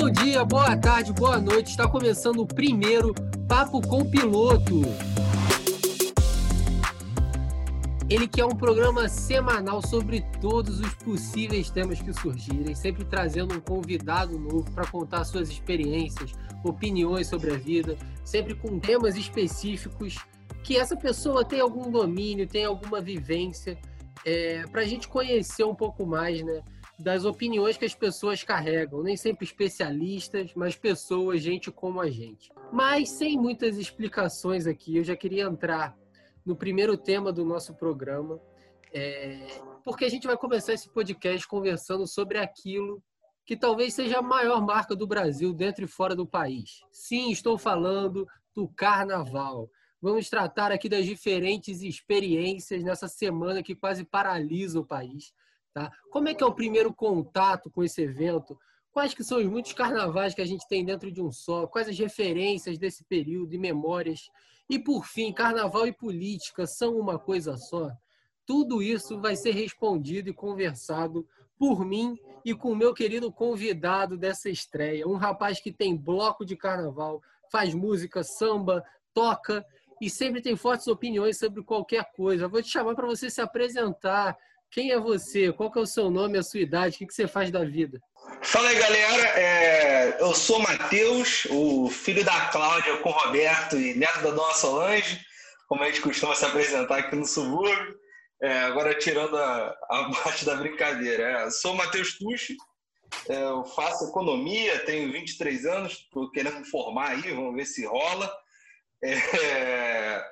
Bom dia, boa tarde, boa noite. Está começando o primeiro Papo com Piloto. Ele que é um programa semanal sobre todos os possíveis temas que surgirem, sempre trazendo um convidado novo para contar suas experiências, opiniões sobre a vida, sempre com temas específicos que essa pessoa tem algum domínio, tem alguma vivência, é, para a gente conhecer um pouco mais, né? Das opiniões que as pessoas carregam, nem sempre especialistas, mas pessoas, gente como a gente. Mas sem muitas explicações aqui, eu já queria entrar no primeiro tema do nosso programa, é, porque a gente vai começar esse podcast conversando sobre aquilo que talvez seja a maior marca do Brasil dentro e fora do país. Sim, estou falando do carnaval. Vamos tratar aqui das diferentes experiências nessa semana que quase paralisa o país Tá? Como é que é o primeiro contato com esse evento? Quais que são os muitos carnavais que a gente tem dentro de um só? Quais as referências desse período e memórias? E por fim, carnaval e política são uma coisa só? Tudo isso vai ser respondido e conversado por mim e com o meu querido convidado dessa estreia, um rapaz que tem bloco de carnaval, faz música, samba, toca e sempre tem fortes opiniões sobre qualquer coisa. vou te chamar para você se apresentar, quem é você? Qual que é o seu nome, a sua idade? O que, que você faz da vida? Fala aí, galera. É... Eu sou Matheus, o filho da Cláudia com o Roberto e neto da Dona Solange, como a gente costuma se apresentar aqui no subúrbio. É, agora tirando a, a parte da brincadeira. É, sou Matheus Tucci, é, eu faço economia, tenho 23 anos, estou querendo formar aí, vamos ver se rola. É,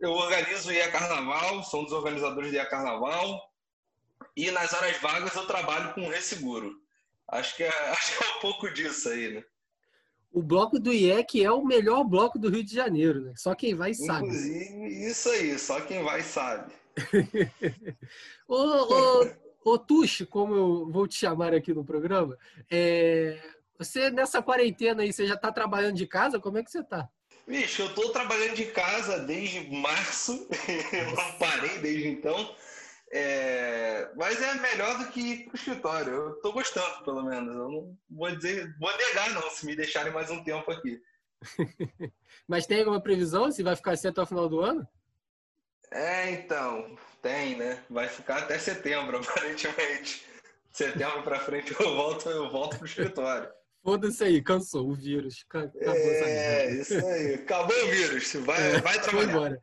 eu organizo o IA Carnaval, sou um dos organizadores do IA Carnaval. E nas horas vagas eu trabalho com resseguro. Acho que, é, acho que é um pouco disso aí, né? O bloco do IEC é o melhor bloco do Rio de Janeiro, né? Só quem vai sabe. Inclusive, isso aí, só quem vai sabe. ô, ô, ô como eu vou te chamar aqui no programa, é... você nessa quarentena aí, você já está trabalhando de casa? Como é que você está? Bicho, eu estou trabalhando de casa desde março, não parei desde então. É, mas é melhor do que ir pro escritório. Eu tô gostando, pelo menos. Eu não vou dizer, vou negar não, se me deixarem mais um tempo aqui. mas tem alguma previsão se vai ficar assim até o final do ano? É, então, tem, né? Vai ficar até setembro, aparentemente. Setembro para frente eu volto, eu volto pro escritório. Foda-se aí, cansou o vírus. Acabou é, isso aí. Acabou o vírus. Vai, é, vai trabalhar. Embora.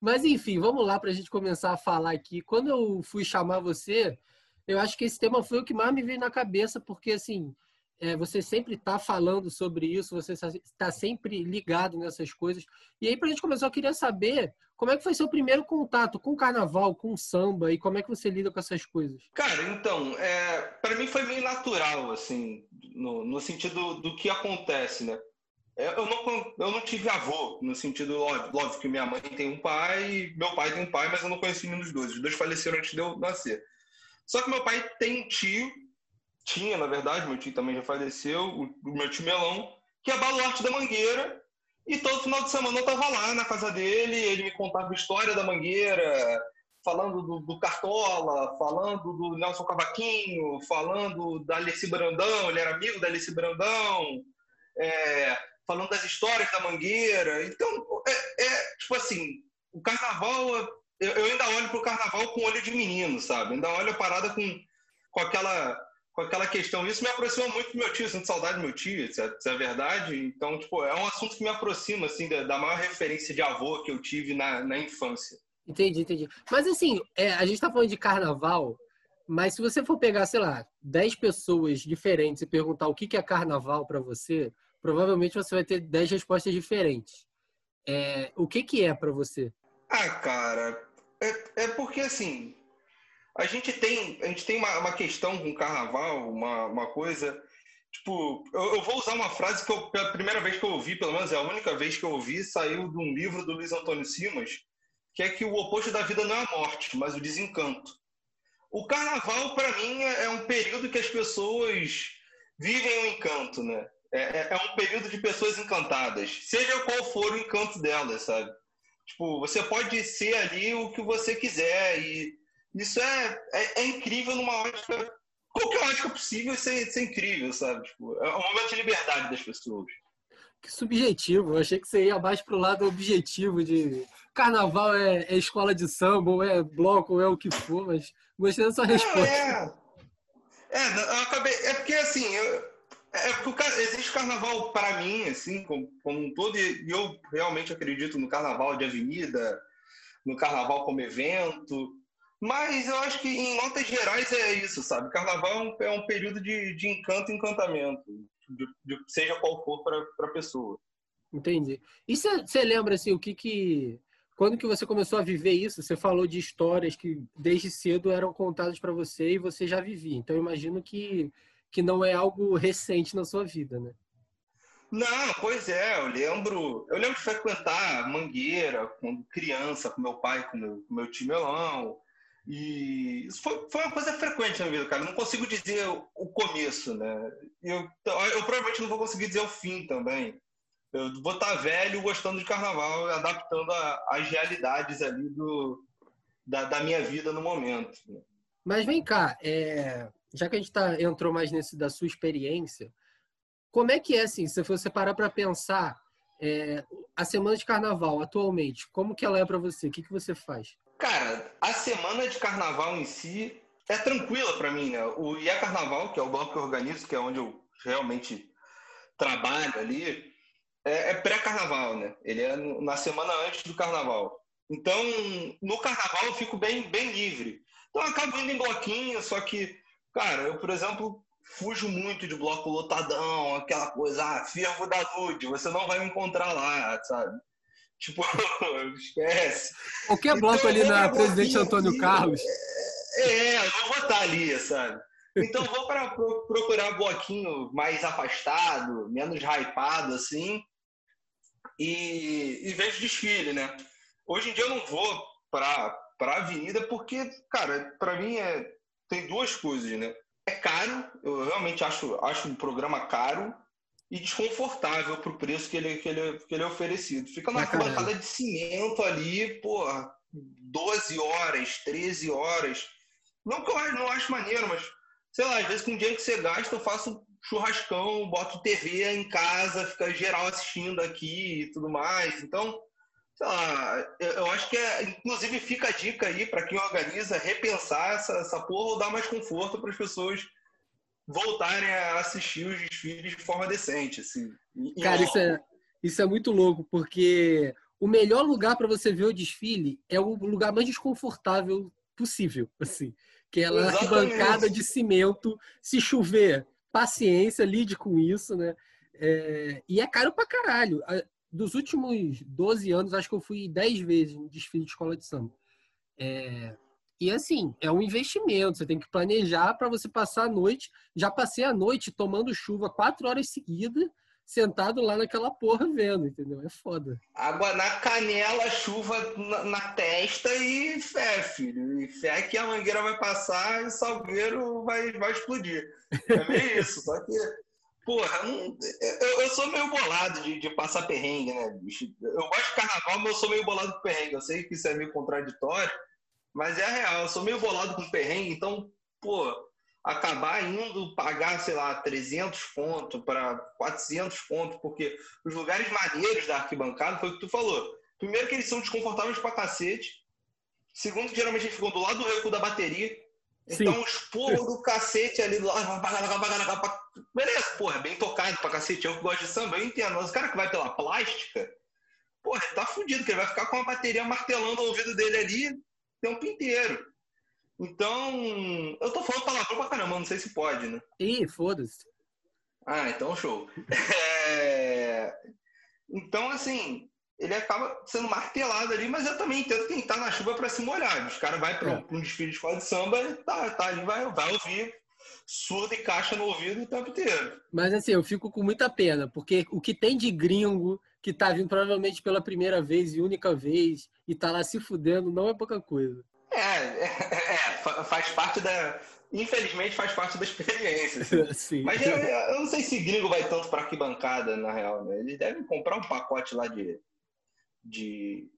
Mas enfim, vamos lá para a gente começar a falar aqui. Quando eu fui chamar você, eu acho que esse tema foi o que mais me veio na cabeça, porque assim, é, você sempre está falando sobre isso, você está sempre ligado nessas coisas. E aí, para a gente começar, eu queria saber como é que foi seu primeiro contato com o carnaval, com o samba, e como é que você lida com essas coisas? Cara, então, é, para mim foi meio natural, assim, no, no sentido do que acontece, né? É, eu não, eu não tive avô, no sentido, óbvio, que minha mãe tem um pai, meu pai tem um pai, mas eu não conheci nenhum dos dois. Os dois faleceram antes de eu nascer. Só que meu pai tem um tio, tinha, na verdade, meu tio também já faleceu, o, meu tio Melão, que é baluarte da Mangueira, e todo final de semana eu tava lá na casa dele, ele me contava a história da Mangueira, falando do, do, Cartola, falando do Nelson Cavaquinho, falando da Alice Brandão, ele era amigo da Alice Brandão, é, falando das histórias da Mangueira. Então, é, é tipo assim, o carnaval, eu, eu ainda olho pro carnaval com olho de menino, sabe? Ainda olho a parada com, com aquela com aquela questão. Isso me aproxima muito do meu tio, sinto saudade do meu tio, isso é, isso é, verdade. Então, tipo, é um assunto que me aproxima, assim, da, da maior referência de avô que eu tive na, na infância. Entendi, entendi. Mas, assim, é, a gente tá falando de carnaval, mas se você for pegar, sei lá, 10 pessoas diferentes e perguntar o que é carnaval para você, provavelmente você vai ter 10 respostas diferentes. É, o que, que é para você? Ah, cara, é, é, porque assim, a gente tem, a gente tem uma, uma questão com carnaval, uma, uma coisa. Tipo, eu, eu, vou usar uma frase que eu, pela primeira vez que eu ouvi, pelo menos é a única vez que eu ouvi, saiu de um livro do Luiz Antônio Simas, que é que o oposto da vida não é a morte, mas o desencanto. O carnaval, para mim, é, é um período que as pessoas vivem o um encanto, né? É, é, é, um período de pessoas encantadas, seja qual for o encanto delas, sabe? Tipo, você pode ser ali o que você quiser e isso é, é, é incrível numa ótica qualquer ótica possível isso é, isso é incrível, sabe? Tipo, é um momento de liberdade das pessoas. Que subjetivo. Eu achei que você ia mais pro lado objetivo de carnaval é, é, escola de samba, ou é bloco, ou é o que for, mas gostei da sua resposta. É, é, eu acabei. É porque assim, eu, é porque existe carnaval para mim, assim, como, como, um todo, e eu realmente acredito no carnaval de avenida, no carnaval como evento. Mas eu acho que, em notas gerais, é isso, sabe? Carnaval é um é período de, de encanto e encantamento, de, de, seja qual for para a pessoa. Entendi. E você lembra, assim, o que que... Quando que você começou a viver isso? Você falou de histórias que desde cedo eram contadas para você e você já vivia. Então, imagino que, que não é algo recente na sua vida, né? Não, pois é, eu lembro, eu lembro de frequentar Mangueira quando criança, com meu pai, com meu, com meu tio Melão, e isso foi, foi uma coisa frequente na vida, cara. Não consigo dizer o começo, né? Eu, eu provavelmente não vou conseguir dizer o fim também. Eu vou estar velho gostando de carnaval, adaptando às realidades ali do, da, da, minha vida no momento. Né? Mas vem cá, é, já que a gente tá, entrou mais nesse da sua experiência, como é que é assim, se você parar para pensar é, a semana de carnaval atualmente, como que ela é para você? O que, que você faz? Cara, a semana de carnaval em si é tranquila para mim, né? O IA Carnaval, que é o bloco que eu organizo, que é onde eu realmente trabalho ali, é, é pré-carnaval, né? Ele é na semana antes do carnaval. Então, no carnaval eu fico bem, bem livre. Então, eu acabo indo em bloquinho, só que, cara, eu, por exemplo, fujo muito de bloco lotadão, aquela coisa, ah, fervo da nude, você não vai me encontrar lá, sabe? Tipo, esquece. Qualquer bloco então, ali na Presidente Antônio Carlos. É, eu não vou estar ali, sabe? Então vou para procurar bloquinho mais afastado, menos hypado, assim, e, e vejo desfile, né? Hoje em dia eu não vou para a avenida porque, cara, para mim é, tem duas coisas, né? É caro, eu realmente acho, acho um programa caro, e desconfortável para o preço que ele, que, ele, que ele é oferecido. Fica na bancada de cimento ali, porra, 12 horas, 13 horas. Não que eu não acho maneiro, mas sei lá, às vezes com o dinheiro que você gasta, eu faço churrascão, boto TV em casa, fica geral assistindo aqui e tudo mais. Então, lá, eu acho que é, inclusive fica a dica aí para quem organiza repensar essa, essa porra ou dar mais conforto para as pessoas voltarem a assistir os desfiles de forma decente. Assim, Cara, isso é, isso é muito louco, porque o melhor lugar para você ver o desfile é o lugar mais desconfortável possível, assim, que é a arquibancada de cimento, se chover, paciência, lide com isso, né? É, e é caro pra caralho. Dos últimos 12 anos, acho que eu fui 10 vezes no desfile de escola de samba. É, e assim, é um investimento, você tem que planejar para você passar a noite. Já passei a noite tomando chuva quatro horas seguidas, sentado lá naquela porra vendo, entendeu? É foda. Água na canela, chuva na, na testa e fé, filho. E fé que a mangueira vai passar e o salgueiro vai, vai explodir. É meio isso, só que. Porra, eu, eu, sou meio bolado de, de, passar perrengue, né, bicho? Eu gosto de carnaval, mas eu sou meio bolado com perrengue. Eu sei que isso é meio contraditório, mas é a real, eu sou meio bolado com perrengue, então, pô, acabar indo pagar, sei lá, 300 pontos para 400 pontos, porque os lugares maneiros da arquibancada foi o que tu falou. Primeiro que eles são desconfortáveis pra cacete. Segundo que geralmente eles ficam do lado do recuo da bateria. Então os porros do cacete ali do lado. Beleza, porra, bem tocado pra cacete. Eu que gosto de samba, eu entendo. Mas o cara que vai pela plástica, porra, ele tá fudido, que ele vai ficar com a bateria martelando o ouvido dele ali tempo inteiro. Então, eu tô falando palavrão pra caramba, não sei se pode, né? Ih, foda-se. Ah, então show. É... Então, assim, ele acaba sendo martelado ali, mas eu também entendo quem tá na chuva para se molhar. Os caras vai para é. um desfile de escola de samba, tá, tá ali, vai, vai ouvir surdo e caixa no ouvido o tempo inteiro. Mas assim, eu fico com muita pena, porque o que tem de gringo que tá vindo provavelmente pela primeira vez e única vez e tá lá se fudendo, não é pouca coisa. É, é, é faz parte da. Infelizmente faz parte da experiência. Assim. Mas eu, eu, não sei se gringo vai tanto para arquibancada, na real. Né? Eles devem comprar um pacote lá de, de,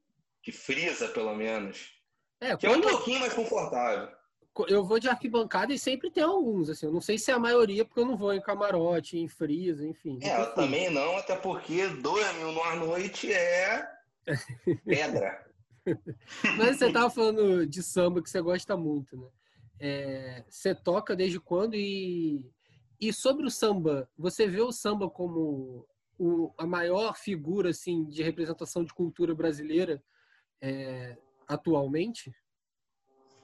de frisa, pelo menos. É, que é um pouquinho mais confortável. eu vou de arquibancada e sempre tem alguns, assim. Eu não sei se é a maioria, porque eu não vou em camarote, em frisa, enfim. É, eu também não, até porque dois mil numa noite é pedra. Mas você tava falando de samba que você gosta muito, né? É, você toca desde quando e, e sobre o samba, você vê o samba como o, a maior figura assim de representação de cultura brasileira é, atualmente?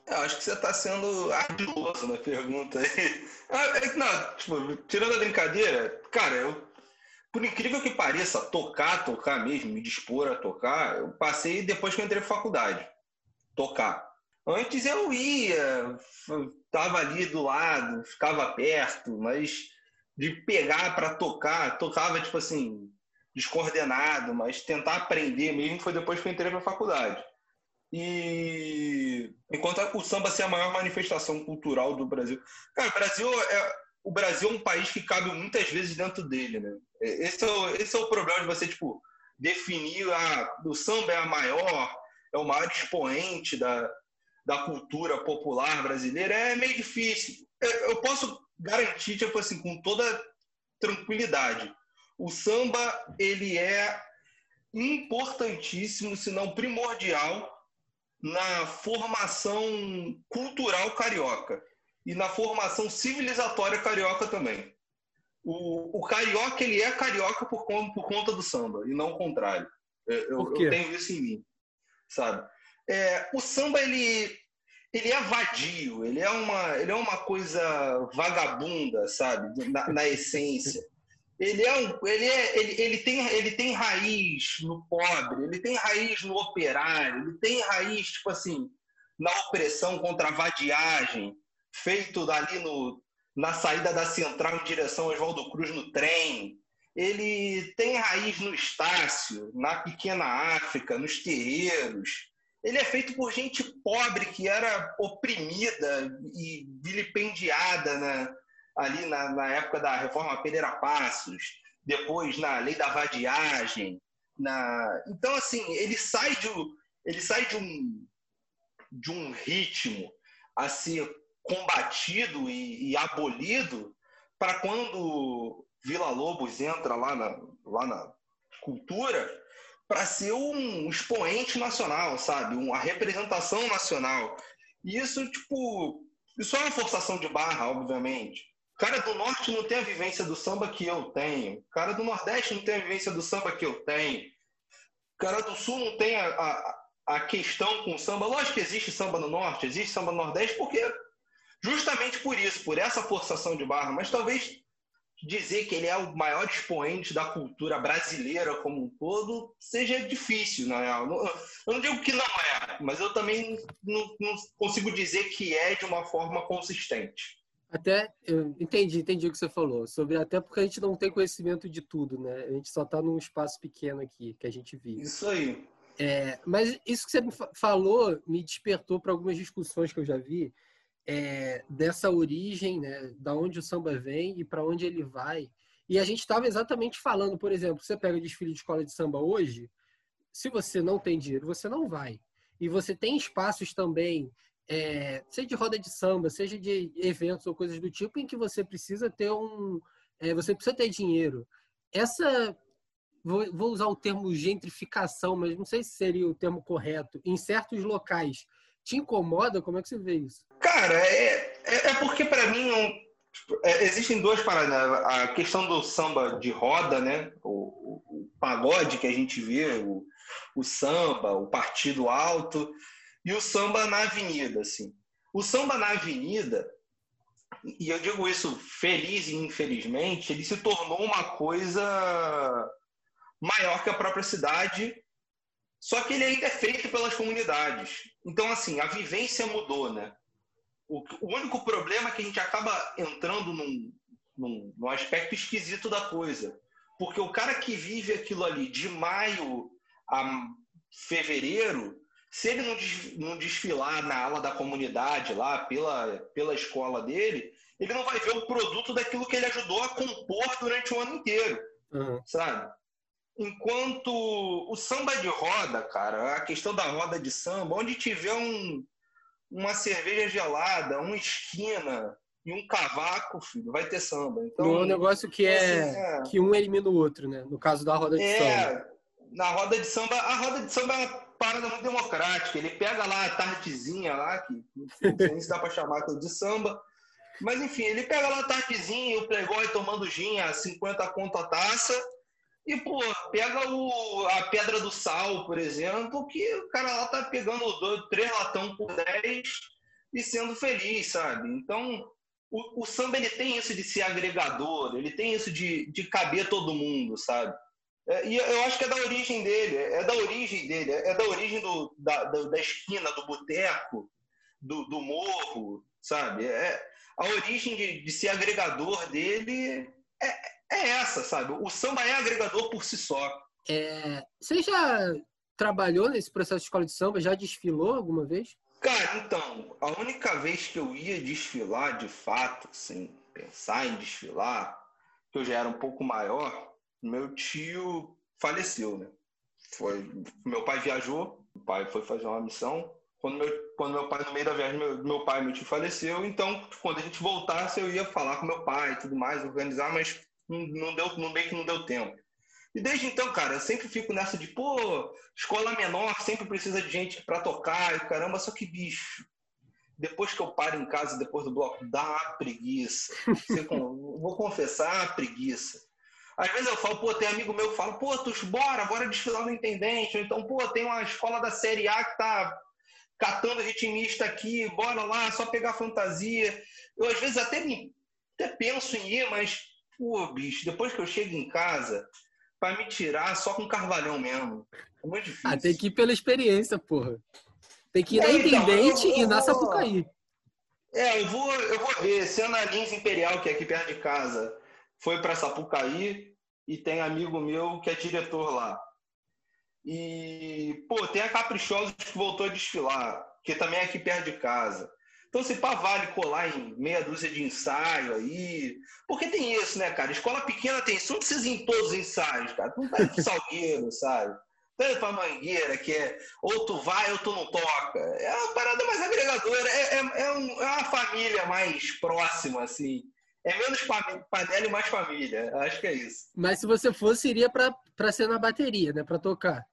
Eu acho que você está sendo ardiloso na pergunta aí. Ah, é não, tipo, tirando a brincadeira, cara, eu, por incrível que pareça, tocar, tocar mesmo, me dispor a tocar, eu passei depois que eu entrei na faculdade. Tocar. Antes eu ia, tava ali do lado, ficava perto, mas de pegar para tocar, tocava tipo assim, descoordenado, mas tentar aprender mesmo foi depois que eu entrei para a faculdade. E enquanto o samba ser a maior manifestação cultural do Brasil. Cara, o Brasil é, o Brasil é um país que cabe muitas vezes dentro dele, né? Esse é o, esse é o problema de você, tipo, definir a, o samba é a maior, é o maior expoente da, da cultura popular brasileira, é meio difícil. Eu posso garantir, tipo assim, com toda tranquilidade, o samba, ele é importantíssimo, se não primordial, na formação cultural carioca e na formação civilizatória carioca também. O, o carioca ele é carioca por, por conta do samba e não o contrário. Eu, eu tenho isso em mim, sabe? É, o samba ele ele é vadio, ele é uma ele é uma coisa vagabunda, sabe? Na, na essência ele é um, ele é, ele, ele tem, ele tem raiz no pobre, ele tem raiz no operário, ele tem raiz tipo assim na opressão contra a vadiagem, feito dali no, na saída da central em direção ao Oswaldo Cruz no trem. Ele tem raiz no Estácio, na pequena África, nos terreiros. Ele é feito por gente pobre que era oprimida e vilipendiada na, ali na, na época da reforma Pereira Passos, depois na lei da vadiagem. Na... Então, assim, ele sai de, ele sai de, um, de um ritmo a ser combatido e, e abolido para quando Vila Lobos entra lá na, lá na cultura para ser um expoente nacional, sabe? Uma representação nacional. E isso, tipo, isso é uma forçação de barra, obviamente cara do norte não tem a vivência do samba que eu tenho. O cara do nordeste não tem a vivência do samba que eu tenho. O cara do sul não tem a, a, a questão com o samba. Lógico que existe samba no norte, existe samba no nordeste, porque justamente por isso, por essa forçação de barra. Mas talvez dizer que ele é o maior expoente da cultura brasileira como um todo seja difícil, na real. Eu não digo que não é, mas eu também não, não consigo dizer que é de uma forma consistente. Até, eu entendi, entendi o que você falou. Sobre até porque a gente não tem conhecimento de tudo, né? A gente só está num espaço pequeno aqui que a gente vive. Isso aí. É, mas isso que você me falou me despertou para algumas discussões que eu já vi é, dessa origem, né? Da onde o samba vem e para onde ele vai. E a gente estava exatamente falando, por exemplo, você pega o desfile de escola de samba hoje, se você não tem dinheiro, você não vai. E você tem espaços também é, seja de roda de samba, seja de eventos ou coisas do tipo, em que você precisa ter um. É, você precisa ter dinheiro. Essa. Vou, vou, usar o termo gentrificação, mas não sei se seria o termo correto. Em certos locais. Te incomoda? Como é que você vê isso? Cara, é, é, é porque para mim é, existem duas paradas. Né? A questão do samba de roda, né? O, o, o pagode que a gente vê, o, o samba, o partido alto e o samba na avenida, assim. O samba na avenida, e eu digo isso feliz e infelizmente, ele se tornou uma coisa maior que a própria cidade, só que ele ainda é feito pelas comunidades. Então, assim, a vivência mudou, né? O, o único problema é que a gente acaba entrando num, num, num aspecto esquisito da coisa. Porque o cara que vive aquilo ali de maio a fevereiro, se ele não desfilar na ala da comunidade lá, pela, pela escola dele, ele não vai ver o produto daquilo que ele ajudou a compor durante o ano inteiro, uhum. sabe? Enquanto o samba de roda, cara, a questão da roda de samba, onde tiver um, uma cerveja gelada, uma esquina e um cavaco, filho, vai ter samba. Então, um negócio que é, assim, é, que um elimina o outro, né? No caso da roda de é, samba. Na roda de samba, a roda de samba é uma parada muito democrática. Ele pega lá a tardezinha lá, que não sei se dá para chamar de samba. Mas enfim, ele pega lá a tardezinha, o playboy tomando gin a 50 conto a taça e, pô, pega o, a Pedra do Sal, por exemplo, que o cara lá tá pegando dois, três latão por 10 e sendo feliz, sabe? Então, o, o, samba ele tem isso de ser agregador, ele tem isso de, de caber todo mundo, sabe? É, e eu acho que é da origem dele, é da origem dele, é da origem do, da, da, da esquina, do boteco, do, do morro, sabe? É, a origem de, de ser agregador dele é, é essa, sabe? O samba é agregador por si só. É, você já trabalhou nesse processo de escola de samba? Já desfilou alguma vez? Cara, então, a única vez que eu ia desfilar de fato, assim, pensar em desfilar, que eu já era um pouco maior, meu tio faleceu, né? Foi, meu pai viajou, o pai foi fazer uma missão. Quando meu, quando meu pai, no meio da viagem, meu, meu pai e meu tio faleceu, então, quando a gente voltasse, eu ia falar com meu pai e tudo mais, organizar, mas não, deu, não que não deu tempo. E desde então, cara, eu sempre fico nessa de, pô, escola menor sempre precisa de gente para tocar e caramba, só que bicho. Depois que eu paro em casa, depois do bloco, dá preguiça. vou confessar, preguiça. Às vezes eu falo, pô, tem amigo meu que fala, pô, tu bora, bora desfilar no intendente. Ou então, pô, tem uma escola da Série A que tá catando ritmista aqui, bora lá, só pegar fantasia. Eu às vezes até, me, até penso em ir, mas Pô, bicho, depois que eu chego em casa, para me tirar só com carvalhão mesmo. É muito difícil. Ah, tem que ir pela experiência, porra. Tem que ir na é, Intendente então, e na Sapucaí. É, eu vou, eu vou ver. Se a Lins Imperial, que é aqui perto de casa, foi para Sapucaí e tem amigo meu que é diretor lá. E, pô, tem a Caprichosos que voltou a desfilar, que também é aqui perto de casa. Então, se pá, vale colar em meia dúzia de ensaio aí. Porque tem isso, né, cara? Escola pequena tem isso, não precisa ir em todos os ensaios, cara. Não tá indo Salgueiro, sabe? Tanto pra Mangueira, que é ou tu vai ou tu não toca. É uma parada mais agregadora, é, é, é, um, é uma família mais próxima, assim. É menos panela e mais família. Acho que é isso. Mas se você fosse, iria pra, pra ser na bateria, né? Pra tocar.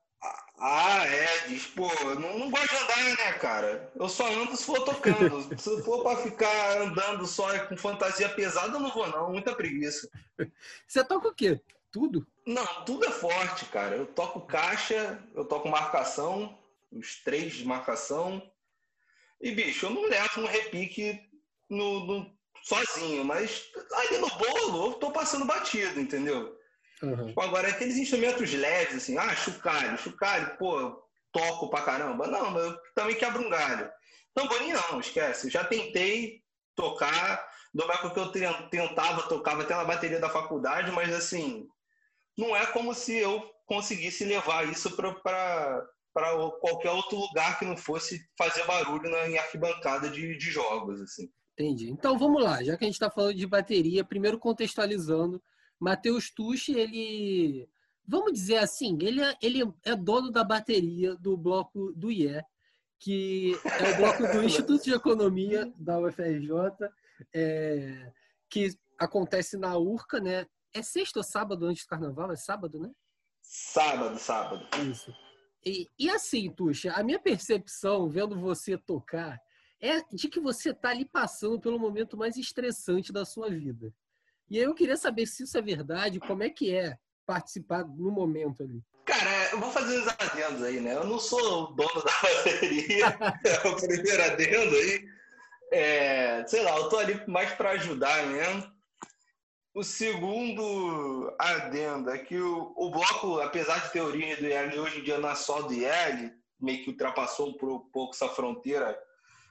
Ah, é, diz, pô, não, não gosto de andar, né, cara? Eu só ando se for tocando. se for pra ficar andando só com fantasia pesada, eu não vou, não. Muita preguiça. Você toca o quê? Tudo? Não, tudo é forte, cara. Eu toco caixa, eu toco marcação, os três de marcação. E, bicho, eu não levo um repique no, no sozinho, mas ali no bolo eu tô passando batido, entendeu? Uhum. Tipo, agora, aqueles instrumentos leves, assim, ah, chocalho, chocalho, pô, toco pra caramba. Não, mas eu também quebro um galho. Tamborim não, esquece. Eu já tentei tocar, do época que eu tentava, tocava até na bateria da faculdade, mas assim, não é como se eu conseguisse levar isso para qualquer outro lugar que não fosse fazer barulho na, em arquibancada de, de jogos, assim. Entendi. Então vamos lá, já que a gente está falando de bateria, primeiro contextualizando Matheus Tucci, ele, vamos dizer assim, ele é, ele é dono da bateria do bloco do IE, que é o bloco do Instituto de Economia da UFRJ, é, que acontece na URCA, né? É sexta ou sábado antes do carnaval? É sábado, né? Sábado, sábado. Isso. E, e assim, Tuxa, a minha percepção vendo você tocar é de que você está ali passando pelo momento mais estressante da sua vida. E eu queria saber se isso é verdade, como é que é participar no momento ali. Cara, eu vou fazer uns adendos aí, né? Eu não sou o dono da bateria, é o primeiro adendo aí. É, sei lá, eu tô ali mais para ajudar mesmo. O segundo adendo é que o, o bloco, apesar de ter origem do IEL, hoje em dia não é só do IEL, meio que ultrapassou um pouco essa fronteira.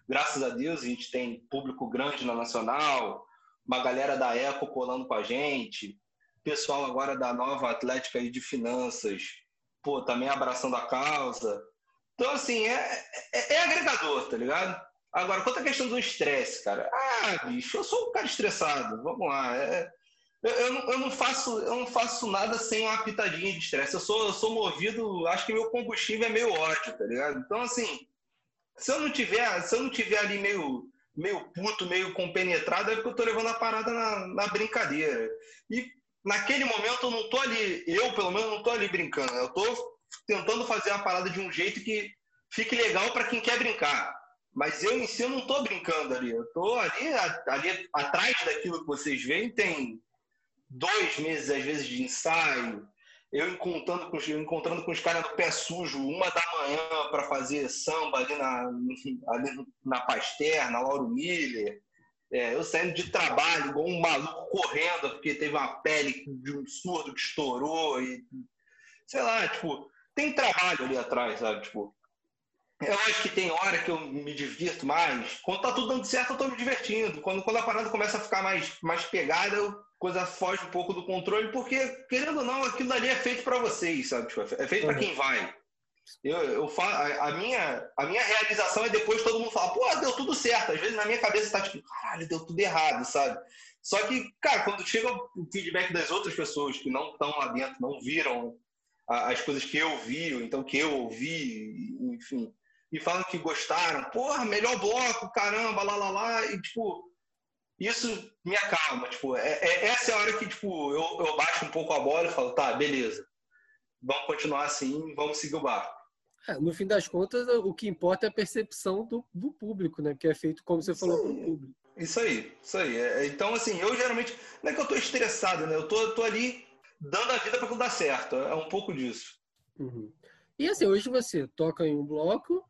Graças a Deus, a gente tem público grande na Nacional, uma galera da Eco colando com a gente, pessoal agora da nova Atlética aí de Finanças, pô, também abraçando a causa. Então, assim, é, é, é agregador, tá ligado? Agora, quanto à questão do estresse, cara, ah, bicho, eu sou um cara estressado, vamos lá. É, eu, eu, não, eu, não, faço, eu não faço nada sem uma pitadinha de estresse. Eu sou, eu sou movido, acho que meu combustível é meio ódio, tá ligado? Então, assim, Se eu não tiver, se eu não tiver ali meio meio puto, meio compenetrado, é porque eu tô levando a parada na, na brincadeira. E naquele momento eu não tô ali, eu pelo menos não tô ali brincando. Eu tô tentando fazer a parada de um jeito que fique legal para quem quer brincar. Mas eu em si eu não tô brincando ali. Eu tô ali, ali atrás daquilo que vocês veem, tem dois meses, às vezes, de ensaio, eu encontrando com, encontrando com os caras no pé sujo, uma da manhã para fazer samba ali na, ali na Paster, na Lauro Miller. É, eu saindo de trabalho, igual um maluco correndo, porque teve uma pele de um surdo que estourou. E, sei lá, tipo, tem trabalho ali atrás, sabe? Tipo, eu acho que tem hora que eu me divirto mais. Quando tá tudo dando certo, eu tô me divertindo. Quando, quando a parada começa a ficar mais, mais pegada, eu coisa foge um pouco do controle, porque, querendo ou não, aquilo ali é feito para vocês, sabe? Tipo, é feito uhum. para quem vai. Eu, eu falo, a, a, minha, a minha realização é depois todo mundo fala, pô, deu tudo certo. Às vezes na minha cabeça tá tipo, caralho, deu tudo errado, sabe? Só que, cara, quando chega o feedback das outras pessoas que não estão lá dentro, não viram as coisas que eu vi, então que eu ouvi, enfim, e falam que gostaram, porra, melhor bloco, caramba, lá, lá, lá, e tipo, isso me acalma, tipo, é, é, essa é a hora que, tipo, eu, eu baixo um pouco a bola e falo, tá, beleza, vamos continuar assim, vamos seguir o barco. É, no fim das contas, o que importa é a percepção do, do público, né? Que é feito, como você falou, para o público. Isso aí, isso aí. É, então, assim, eu geralmente. Não é que eu tô estressado, né? Eu tô, tô ali dando a vida para tudo dar certo. É um pouco disso. Uhum. E assim, hoje você toca em um bloco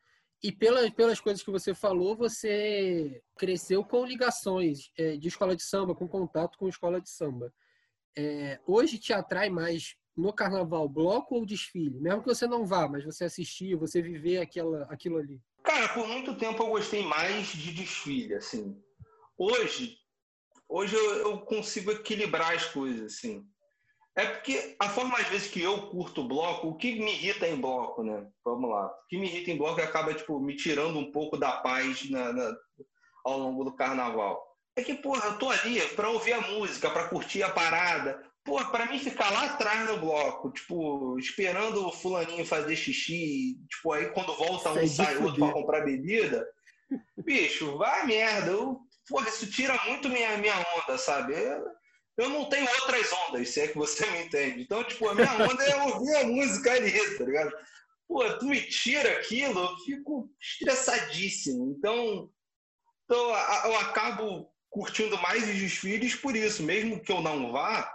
e pelas, pelas coisas que você falou, você cresceu com ligações é, de escola de samba, com contato com escola de samba. É, hoje te atrai mais no carnaval bloco ou desfile? Mesmo que você não vá, mas você assistir, você viver aquela, aquilo ali. Cara, por muito tempo eu gostei mais de desfile, assim. Hoje, hoje eu, eu consigo equilibrar as coisas, assim. É porque a forma, às vezes, que eu curto bloco, o que me irrita em bloco, né? Vamos lá. O que me irrita em bloco é acaba, tipo, me tirando um pouco da paz na, na, ao longo do carnaval. É que, porra, eu tô ali pra ouvir a música, pra curtir a parada. Porra, pra mim ficar lá atrás no bloco, tipo, esperando o fulaninho fazer xixi, tipo, aí quando volta um, sai outro pra comprar bebida. Bicho, vai merda. Eu, porra, isso tira muito minha, minha onda, sabe? Eu, eu não tenho outras ondas, se é que você me entende. Então, tipo, a minha onda é ouvir a música ali, tá ligado? Pô, tu me tira aquilo, eu fico estressadíssimo. Então, então eu acabo curtindo mais os desfiles por isso. Mesmo que eu não vá,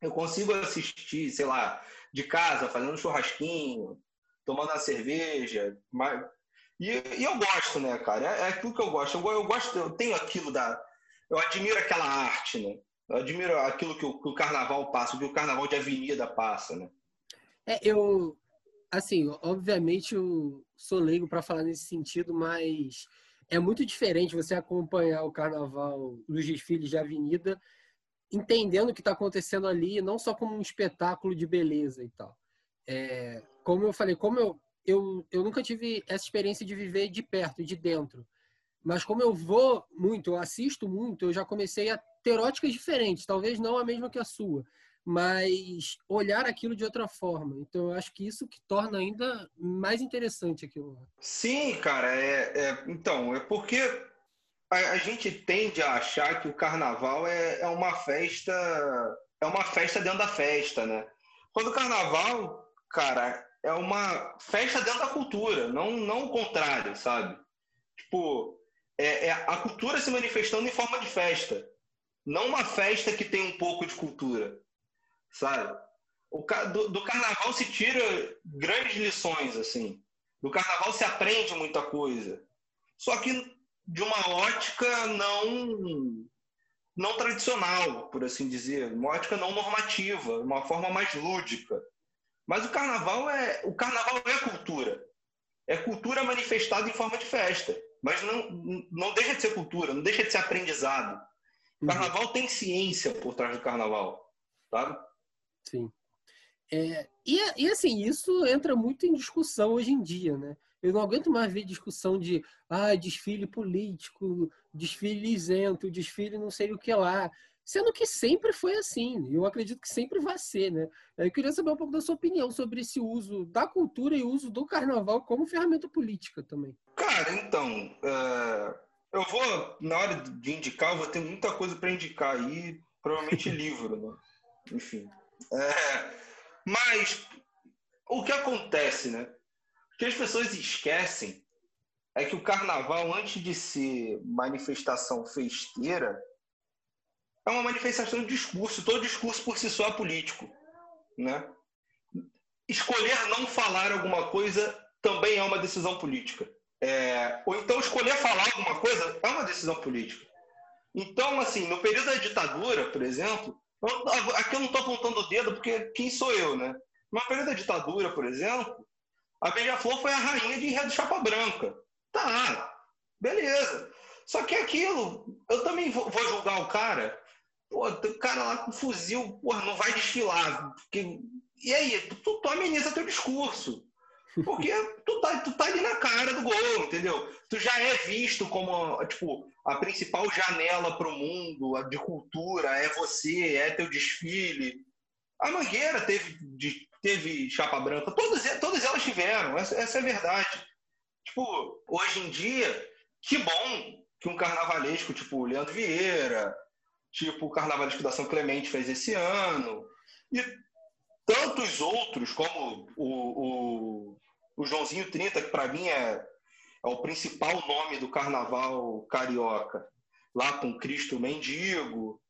eu consigo assistir, sei lá, de casa, fazendo um churrasquinho, tomando uma cerveja. Mas... E, e eu gosto, né, cara? É, é, aquilo que eu gosto. Eu, eu gosto, eu tenho aquilo da. Eu admiro aquela arte, né? Eu admiro aquilo que o, que o carnaval passa, o que o carnaval de avenida passa, né? É, eu, assim, obviamente eu sou leigo para falar nesse sentido, mas é muito diferente você acompanhar o carnaval nos desfiles de avenida, entendendo o que está acontecendo ali, não só como um espetáculo de beleza e tal. É, como eu falei, como eu, eu, eu nunca tive essa experiência de viver de perto, de dentro. Mas como eu vou muito, eu assisto muito, eu já comecei a ter óticas diferentes, talvez não a mesma que a sua, mas olhar aquilo de outra forma. Então, eu acho que isso que torna ainda mais interessante aquilo. Sim, cara. É, é então, é porque a, a, gente tende a achar que o carnaval é, é uma festa, é uma festa dentro da festa, né? Quando o carnaval, cara, é uma festa dentro da cultura, não, não o contrário, sabe? Tipo, é, é a cultura se manifestando em forma de festa não uma festa que tem um pouco de cultura, sabe? O, do, do, carnaval se tira grandes lições, assim. Do carnaval se aprende muita coisa. Só que de uma ótica não não tradicional, por assim dizer, uma ótica não normativa, uma forma mais lúdica. Mas o carnaval é o carnaval é cultura. É cultura manifestada em forma de festa, mas não não deixa de ser cultura, não deixa de ser aprendizado. O carnaval tem ciência por trás do carnaval, sabe? Sim. É, e, e assim, isso entra muito em discussão hoje em dia, né? Eu não aguento mais ver discussão de ah, desfile político, desfile isento, desfile não sei o que lá. Sendo que sempre foi assim. Eu acredito que sempre vai ser, né? Eu queria saber um pouco da sua opinião sobre esse uso da cultura e o uso do carnaval como ferramenta política também. Cara, então, é, eu vou, na hora de indicar, eu vou ter muita coisa para indicar aí, provavelmente livro, né? Enfim. É, mas o que acontece, né? O que as pessoas esquecem é que o carnaval, antes de ser manifestação festeira, é uma manifestação de discurso. Todo discurso por si só é político. Né? Escolher não falar alguma coisa também é uma decisão política. É... ou então escolher falar alguma coisa é uma decisão política. Então, assim, no período da ditadura, por exemplo, aqui eu não estou apontando o dedo porque quem sou eu, né? No período da ditadura, por exemplo, a Beija-Flor foi a rainha de Enredo Chapa Branca. Tá, beleza. Só que aquilo, eu também vou, vou julgar o cara. Pô, o cara lá com fuzil, porra, não vai desfilar. Porque... E aí, tu, tu ameniza teu discurso. Porque tu tá, tu tá ali na cara do gol, entendeu? Tu já é visto como, tipo, a principal janela para o mundo de cultura, é você, é teu desfile. A Mangueira teve, teve chapa branca, todas, todas elas tiveram, essa, essa é a verdade. Tipo, hoje em dia, que bom que um carnavalesco tipo Leandro Vieira, tipo o carnavalesco da São Clemente fez esse ano, e tantos outros, como o, o, o Joãozinho 30, que para mim é, é o principal nome do carnaval carioca, lá com Cristo Mendigo.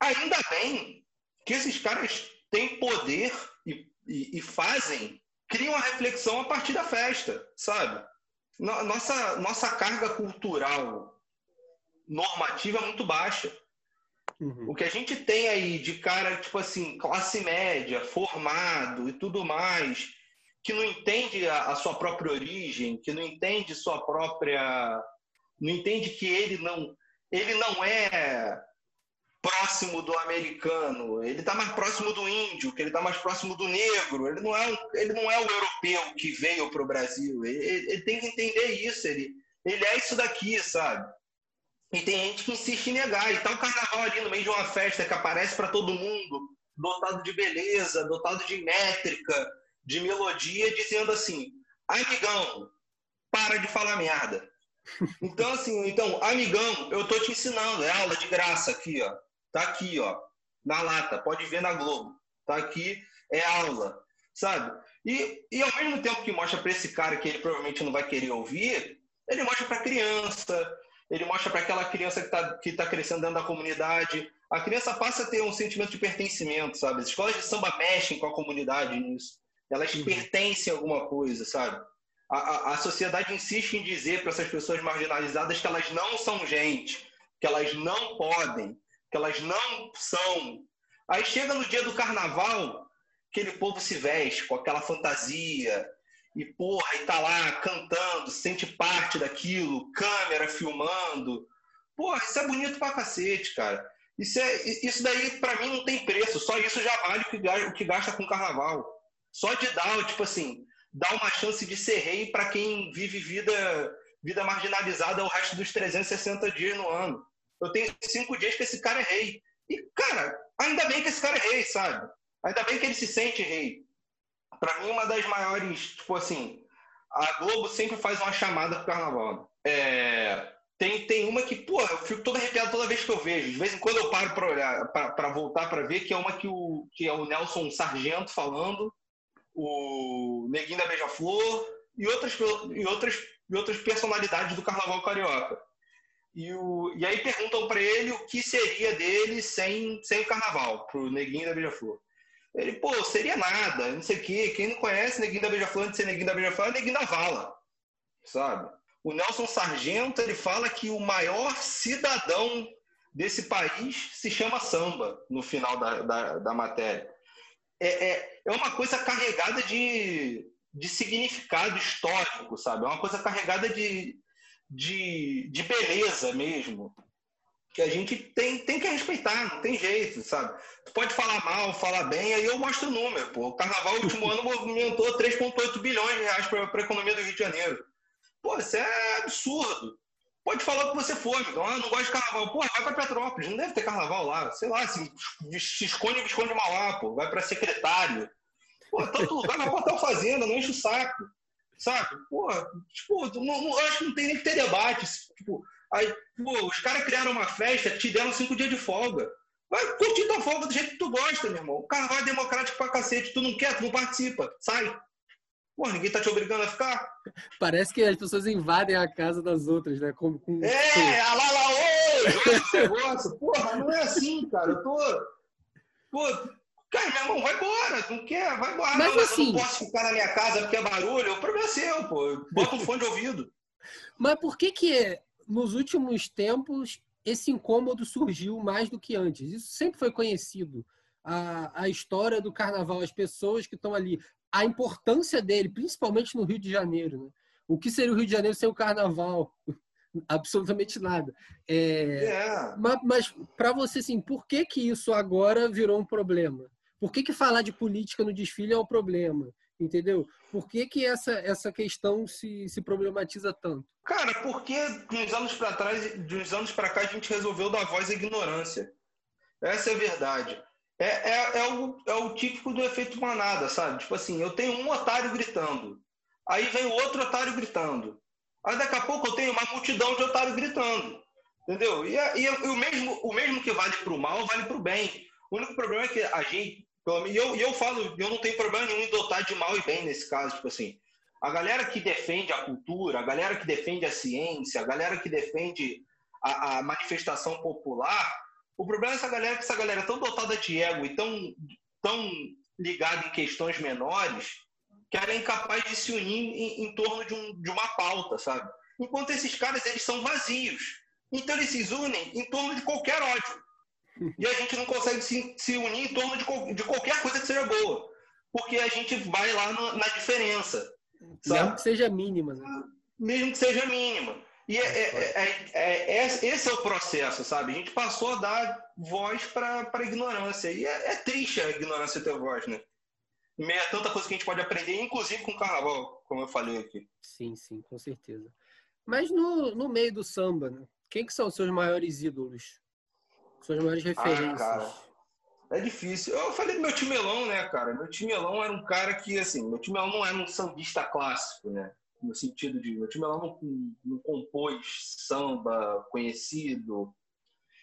Ainda bem que esses caras têm poder e, e, e fazem, criam a reflexão a partir da festa, sabe? nossa, nossa carga cultural normativa é muito baixa. Uhum. O que a gente tem aí de cara, tipo assim, classe média, formado e tudo mais, que não entende a, a sua própria origem, que não entende sua própria. não entende que ele não, ele não é próximo do americano, ele está mais próximo do índio, que ele está mais próximo do negro. Ele não é, ele não é o europeu que veio para o Brasil. Ele, ele, tem que entender isso. Ele, ele é isso daqui, sabe? E tem gente que insiste em negar. E tá o carnaval ali no meio de uma festa que aparece para todo mundo, dotado de beleza, dotado de métrica, de melodia, dizendo assim: amigão, para de falar merda. Então, assim, então, amigão, eu tô te ensinando, é aula de graça aqui, ó. Tá aqui, ó, na lata, pode ver na Globo. Tá aqui, é aula, sabe? E, e ao mesmo tempo que mostra para esse cara que ele provavelmente não vai querer ouvir, ele mostra para a criança, ele mostra para aquela criança que está que tá crescendo dentro da comunidade. A criança passa a ter um sentimento de pertencimento, sabe? As escolas de samba mexem com a comunidade nisso. Elas uhum. pertencem a alguma coisa, sabe? A, a, a sociedade insiste em dizer para essas pessoas marginalizadas que elas não são gente, que elas não podem, que elas não são. Aí chega no dia do carnaval, aquele povo se veste com aquela fantasia, e porra, e tá lá cantando, sente parte daquilo, câmera filmando. Porra, isso é bonito pra cacete, cara. Isso, é, isso daí, para mim, não tem preço. Só isso já vale o que, o que gasta com carnaval. Só de dar, tipo assim, dar uma chance de ser rei para quem vive vida, vida marginalizada o resto dos 360 dias no ano. Eu tenho cinco dias que esse cara é rei. E, cara, ainda bem que esse cara é rei, sabe? Ainda bem que ele se sente rei. Para mim, uma das maiores, tipo assim, a Globo sempre faz uma chamada pro carnaval. É, tem, tem uma que, pô, eu fico todo arrepiado toda vez que eu vejo. De vez em quando eu paro para olhar, para voltar para ver, que é uma que, o, que é o Nelson Sargento falando, o Neguinho da Beija-Flor e outras, e, outras, e outras personalidades do carnaval carioca. E, o, e aí perguntam para ele o que seria dele sem, sem o carnaval, pro Neguinho da Beija-Flor. Ele, pô, seria nada, não sei o quê. Quem não conhece Neguinho da Beija-Flor, antes de ser Neguinho da Beija-Flor, é Neguinho da Vala, sabe? O Nelson Sargento, ele fala que o maior cidadão desse país se chama samba, no final da, da, da matéria. É, é, é uma coisa carregada de, de significado histórico, sabe? É uma coisa carregada de, de, de beleza mesmo, que a gente tem, tem que respeitar, não tem jeito, sabe? Tu pode falar mal, falar bem, aí eu mostro o número, pô. O carnaval, no último ano, movimentou 3,8 bilhões de reais para a economia do Rio de Janeiro. Pô, isso é absurdo. Pode falar o que você for, então, ah, não gosto de carnaval. Pô, vai pra Petrópolis, não deve ter carnaval lá. Sei lá, se, se esconde, esconde Mauá, pô. Vai pra secretário. Pô, tanto lugar, vai botar o fazenda, não enche o saco. Sabe? Pô, tipo, não, não, acho que não tem nem que ter debate. Tipo, aí, pô, os caras criaram uma festa, te deram cinco dias de folga. Vai curtir tua folga do jeito que tu gosta, meu irmão. O carnaval é democrático pra cacete. Tu não quer, tu não participa. Sai. Pô, ninguém tá te obrigando a ficar. Parece que as pessoas invadem a casa das outras, né? Com, com... É, a lá, lá, oi! negócio. Porra, não é assim, cara. Eu tô. Pô, cara, meu irmão, vai embora. Não quer, vai embora. Mas não, assim. Eu não posso ficar na minha casa porque é barulho. O problema é seu, pô. Bota um fone de ouvido. Mas por que que nos últimos tempos esse incômodo surgiu mais do que antes? Isso sempre foi conhecido. A, a história do carnaval, as pessoas que estão ali a importância dele, principalmente no Rio de Janeiro. Né? O que seria o Rio de Janeiro sem o carnaval? Absolutamente nada. É, É. Mas, mas para você, assim, por que, que isso agora virou um problema? Por que, que falar de política no desfile é um problema? Entendeu? Por que, que essa, essa questão se, se problematiza tanto? Cara, porque de uns anos para trás, de uns anos para cá, a gente resolveu dar voz à ignorância. Essa é a verdade. É, é, é, o, é o típico do efeito manada, sabe? Tipo assim, eu tenho um otário gritando. Aí vem o outro otário gritando. Aí daqui a pouco eu tenho uma multidão de otários gritando. Entendeu? E, e, e o, mesmo, o mesmo que vale para o mal, vale para o bem. O único problema é que a gente. E eu, eu falo, eu não tenho problema nenhum em dotar de mal e bem nesse caso. Tipo assim, a galera que defende a cultura, a galera que defende a ciência, a galera que defende a, a manifestação popular, o problema é essa galera que essa galera é tão dotada de ego e tão, tão ligada em questões menores que é incapaz de se unir em, em torno de, um, de, uma pauta, sabe? Enquanto esses caras, eles são vazios. Então eles se unem em torno de qualquer ódio. E a gente não consegue se, se unir em torno de, de, qualquer coisa que seja boa. Porque a gente vai lá no, na diferença. Sabe? Mesmo que seja mínima. Né? Mesmo que seja mínima. E é, é, é, esse é o processo, sabe? A gente passou a dar voz para a ignorância. E é, triste a ignorância ter voz, né? Meia tanta coisa que a gente pode aprender, inclusive com o carnaval, como eu falei aqui. Sim, sim, com certeza. Mas no, no meio do samba, né? quem que são os seus maiores ídolos? Suas maiores referências? Ah, cara, é difícil. Eu falei do meu timelão, né, cara? Meu timelão era um cara que, assim, meu timelão não era um sambista clássico, né? no sentido de meu time lá não, não compôs samba conhecido.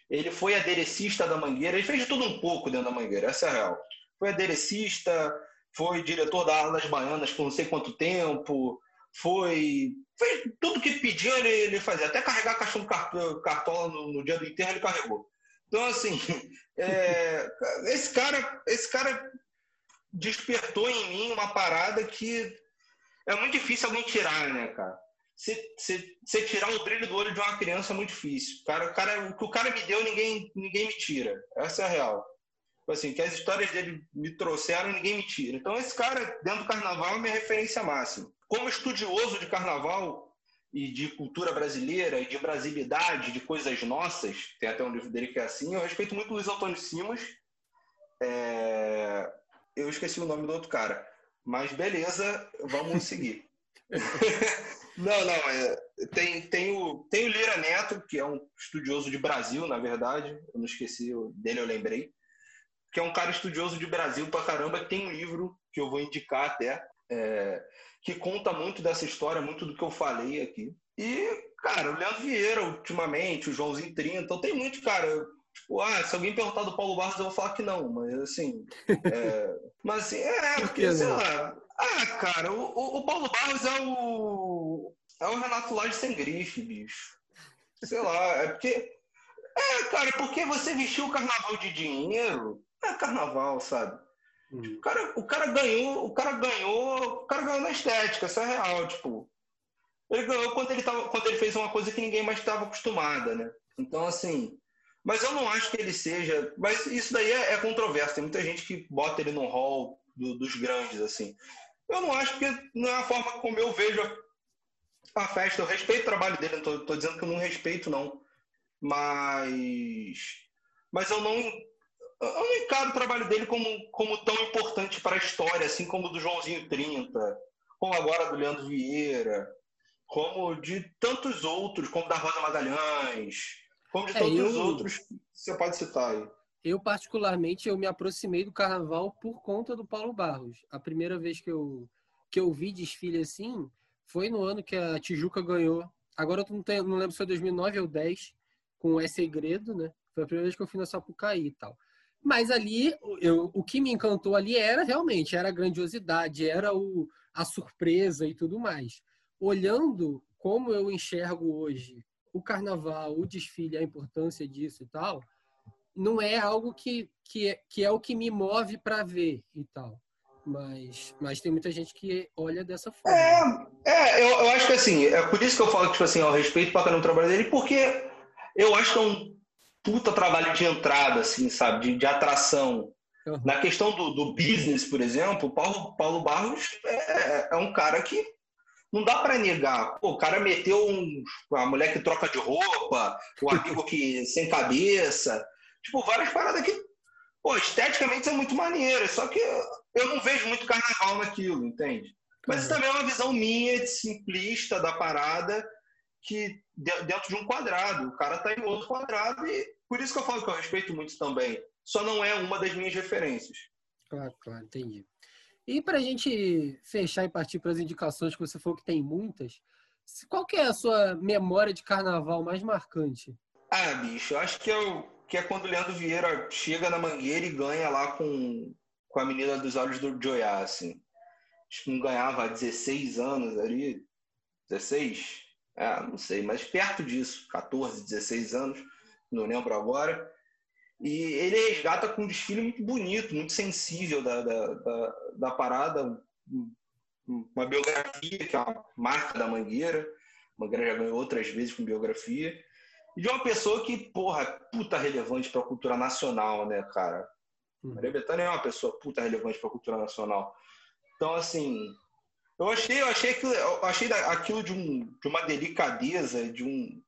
Ele foi aderecista da Mangueira, ele fez de tudo um pouco dentro da Mangueira, essa é a real. Foi aderecista, foi diretor da Ala das Baianas por não sei quanto tempo, foi. Fez tudo que pediam ele, ele fazia. Até carregar caixão de cartola no, no, dia do enterro ele carregou. Então, assim, é, esse, cara, esse cara despertou em mim uma parada que é muito difícil alguém tirar, né, cara? Você tirar o brilho do olho de uma criança é muito difícil. Cara, o, cara, o que o cara me deu, ninguém, ninguém me tira. Essa é a real. Tipo assim, que as histórias dele me trouxeram, ninguém me tira. Então, esse cara, dentro do carnaval, é minha referência máxima. Como estudioso de carnaval e de cultura brasileira e de brasilidade, de coisas nossas, tem até um livro dele que é assim, eu respeito muito o Luiz Antônio Simas. É... Eu esqueci o nome do outro cara. Mas beleza, vamos seguir. não, não, é, tem, tem, o, tem o Lira Neto, que é um estudioso de Brasil, na verdade. Eu não esqueci dele, eu lembrei. Que é um cara estudioso de Brasil pra caramba, que tem um livro que eu vou indicar até, é, que conta muito dessa história, muito do que eu falei aqui. E, cara, o Leandro Vieira, ultimamente, o Joãozinho 30, então tem muito, cara. Tipo, ah, se alguém perguntar do Paulo Barros, eu vou falar que não, mas assim. É... mas assim, é, porque, sei lá. Ah, cara, o, o Paulo Barros é o. É o Renato Lage sem grife, bicho. Sei lá, é porque. É, cara, porque você vestiu o carnaval de dinheiro, é carnaval, sabe? Hum. O, cara, o cara ganhou, o cara ganhou, o cara ganhou na estética, isso é real, tipo. Ele ganhou quando ele, tava, quando ele fez uma coisa que ninguém mais estava acostumada, né? Então, assim, mas eu não acho que ele seja. Mas isso daí é, é controverso. Tem muita gente que bota ele no hall do, dos grandes, assim. Eu não acho que não é a forma como eu vejo a festa. Eu respeito o trabalho dele, não estou dizendo que eu não respeito, não. Mas. Mas eu não. Eu não encaro o trabalho dele como, como tão importante para a história, assim como o do Joãozinho 30, como agora do Leandro Vieira, como de tantos outros, como da Rosa Magalhães, como de é, tantos eu... outros que você pode citar aí. Eu, particularmente, eu me aproximei do carnaval por conta do Paulo Barros. A primeira vez que eu, que eu vi desfile assim foi no ano que a Tijuca ganhou. Agora eu não, tenho, não lembro se foi 2009 ou 10, com o Segredo, né? Foi a primeira vez que eu fui na Sapucaí e tal. Mas ali, eu, o que me encantou ali era realmente, era a grandiosidade, era o, a surpresa e tudo mais. Olhando como eu enxergo hoje o carnaval, o desfile, a importância disso e tal, não é algo que, que, é, que é o que me move para ver e tal. Mas, mas tem muita gente que olha dessa forma. É, é eu, eu acho que assim, é por isso que eu falo tipo assim, ao respeito para no trabalho dele, porque eu acho que é um puta trabalho de entrada, assim, sabe, de, de atração. Uhum. Na questão do, do business, por exemplo, Paulo, Paulo Barros é, é um cara que não dá para negar. Pô, o cara meteu um, a mulher que troca de roupa, o amigo que sem cabeça, Tipo, várias paradas que, pô, esteticamente são muito maneiras, só que eu não vejo muito carnaval naquilo, entende? Mas isso também é uma visão minha, simplista da parada, que dentro de um quadrado, o cara tá em outro quadrado, e por isso que eu falo que eu respeito muito também. Só não é uma das minhas referências. Claro, claro, entendi. E para a gente fechar e partir para as indicações, que você falou que tem muitas, qual que é a sua memória de carnaval mais marcante? Ah, bicho, eu acho que eu que é quando o Leandro Vieira chega na Mangueira e ganha lá com, com a menina dos olhos do Joiá, assim. Acho que não ganhava há 16 anos ali. 16? É, não sei, mas perto disso, 14, 16 anos, não lembro agora. E ele resgata com um desfile muito bonito, muito sensível da, da, da, da parada, uma biografia, que é uma marca da Mangueira. A Mangueira já ganhou outras vezes com biografia de uma pessoa que, porra, puta relevante para a cultura nacional, né, cara? Uhum. Maria Bethânia é uma pessoa puta relevante para a cultura nacional. Então, assim, eu achei, eu achei aquilo, eu achei aquilo de, um, de uma delicadeza, de um,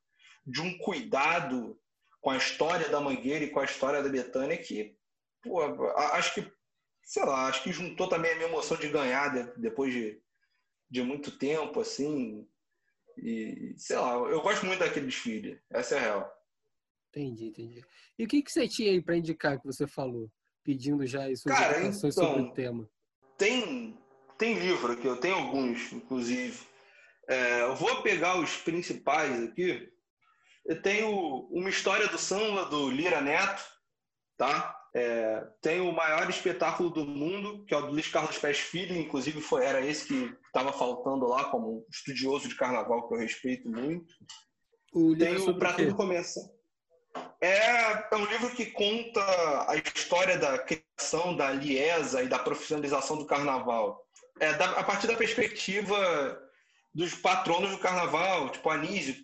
de um cuidado com a história da Mangueira e com a história da Betânia que, pô, acho que, sei lá, acho que juntou também a minha emoção de ganhar depois de, de muito tempo, assim, e, sei lá, eu gosto muito daquele desfile. Essa é a real. Entendi, entendi. E o que, que você tinha aí para indicar que você falou? Pedindo já suas Cara, então, sobre o tema. Tem, tem livro aqui, eu tenho alguns, inclusive. É, eu vou pegar os principais aqui. Eu tenho uma história do samba do Lira Neto, tá? É, tem o maior espetáculo do mundo, que é o do Luiz Carlos Pérez Filho, inclusive foi, era esse que estava faltando lá, como estudioso de carnaval, que eu respeito muito. O tem o Pra Tudo Começar. É, é um livro que conta a história da criação da Liesa e da profissionalização do carnaval. É, da, a partir da perspectiva dos patronos do carnaval, tipo Anísio,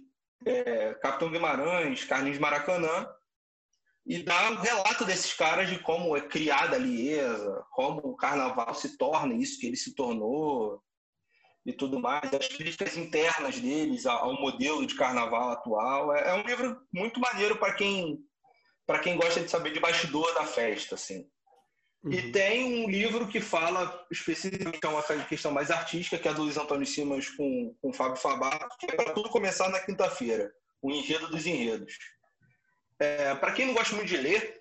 é, Capitão Guimarães, Carlinhos Maracanã, e dá um relato desses caras de como é criada a Liesa, como o carnaval se torna isso que ele se tornou e tudo mais, as críticas internas deles ao modelo de carnaval atual. É, é um livro muito maneiro para quem para quem gosta de saber de bastidor da festa, assim. Uhum. E tem um livro que fala especificamente é uma questão mais artística, que é do Luiz Antônio Simas com, com o Fábio Fabato, que é para tudo começar na quinta-feira, o Enredo dos Enredos. É, para quem não gosta muito de ler,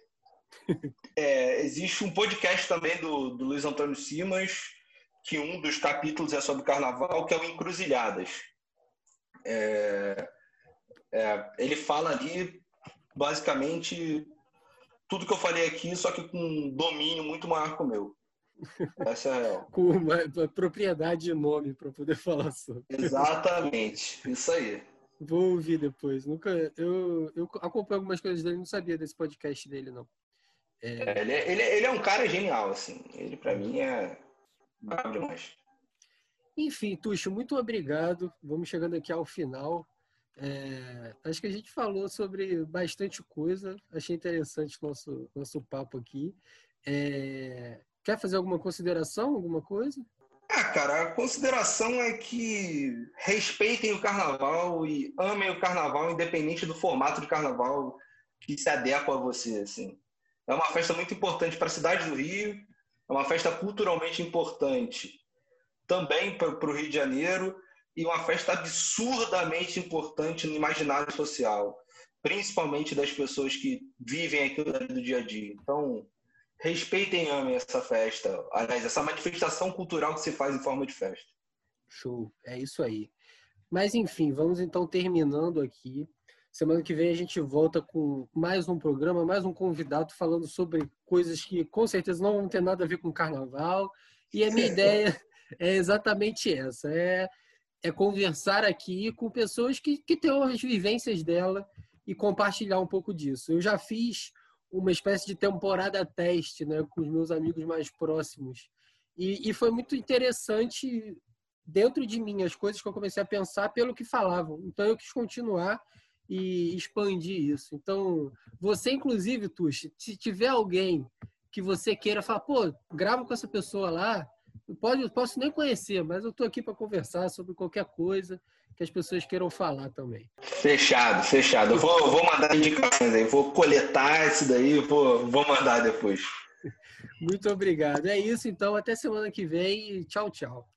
é, existe um podcast também do, do Luiz Antônio Simas, que um dos capítulos é sobre carnaval, que é o Encruzilhadas. É, é, ele fala ali, basicamente, tudo que eu falei aqui, só que com um domínio muito maior que o meu. Essa é com uma propriedade de nome para poder falar sobre. Exatamente, isso aí. Vou ouvir depois. Nunca, eu, eu acompanho algumas coisas dele, não sabia desse podcast dele, não. É... É, ele, é, ele, é, ele, é um cara genial, assim. Ele, para mim, é brabo demais. Enfim, Tuxo, muito obrigado. Vamos chegando aqui ao final. É, acho que a gente falou sobre bastante coisa. Achei interessante nosso nosso papo aqui. É, quer fazer alguma consideração, alguma coisa? Ah, cara, a consideração é que respeitem o carnaval e amem o carnaval, independente do formato de carnaval que se adequa a você. Assim. É uma festa muito importante para a cidade do Rio, é uma festa culturalmente importante também para o Rio de Janeiro e uma festa absurdamente importante no imaginário social, principalmente das pessoas que vivem aquilo do dia a dia. Então, respeitem e amem essa festa, aliás, essa manifestação cultural que se faz em forma de festa. Show, é isso aí. Mas enfim, vamos então terminando aqui. Semana que vem a gente volta com mais um programa, mais um convidado falando sobre coisas que com certeza não vão ter nada a ver com carnaval. E a minha ideia é exatamente essa: é, é conversar aqui com pessoas que, que têm as vivências dela e compartilhar um pouco disso. Eu já fiz uma espécie de temporada teste né, com os meus amigos mais próximos. E, e foi muito interessante dentro de mim as coisas que eu comecei a pensar pelo que falavam. Então eu quis continuar e expandir isso. Então, você, inclusive, Tuxi, se tiver alguém que você queira falar, pô, grava com essa pessoa lá, eu pode, posso nem conhecer, mas eu estou aqui para conversar sobre qualquer coisa que as pessoas queiram falar também. Fechado, fechado. Eu vou, vou mandar indicações aí, vou coletar isso daí, vou, vou mandar depois. Muito obrigado. É isso, então. Até semana que vem. Tchau, tchau.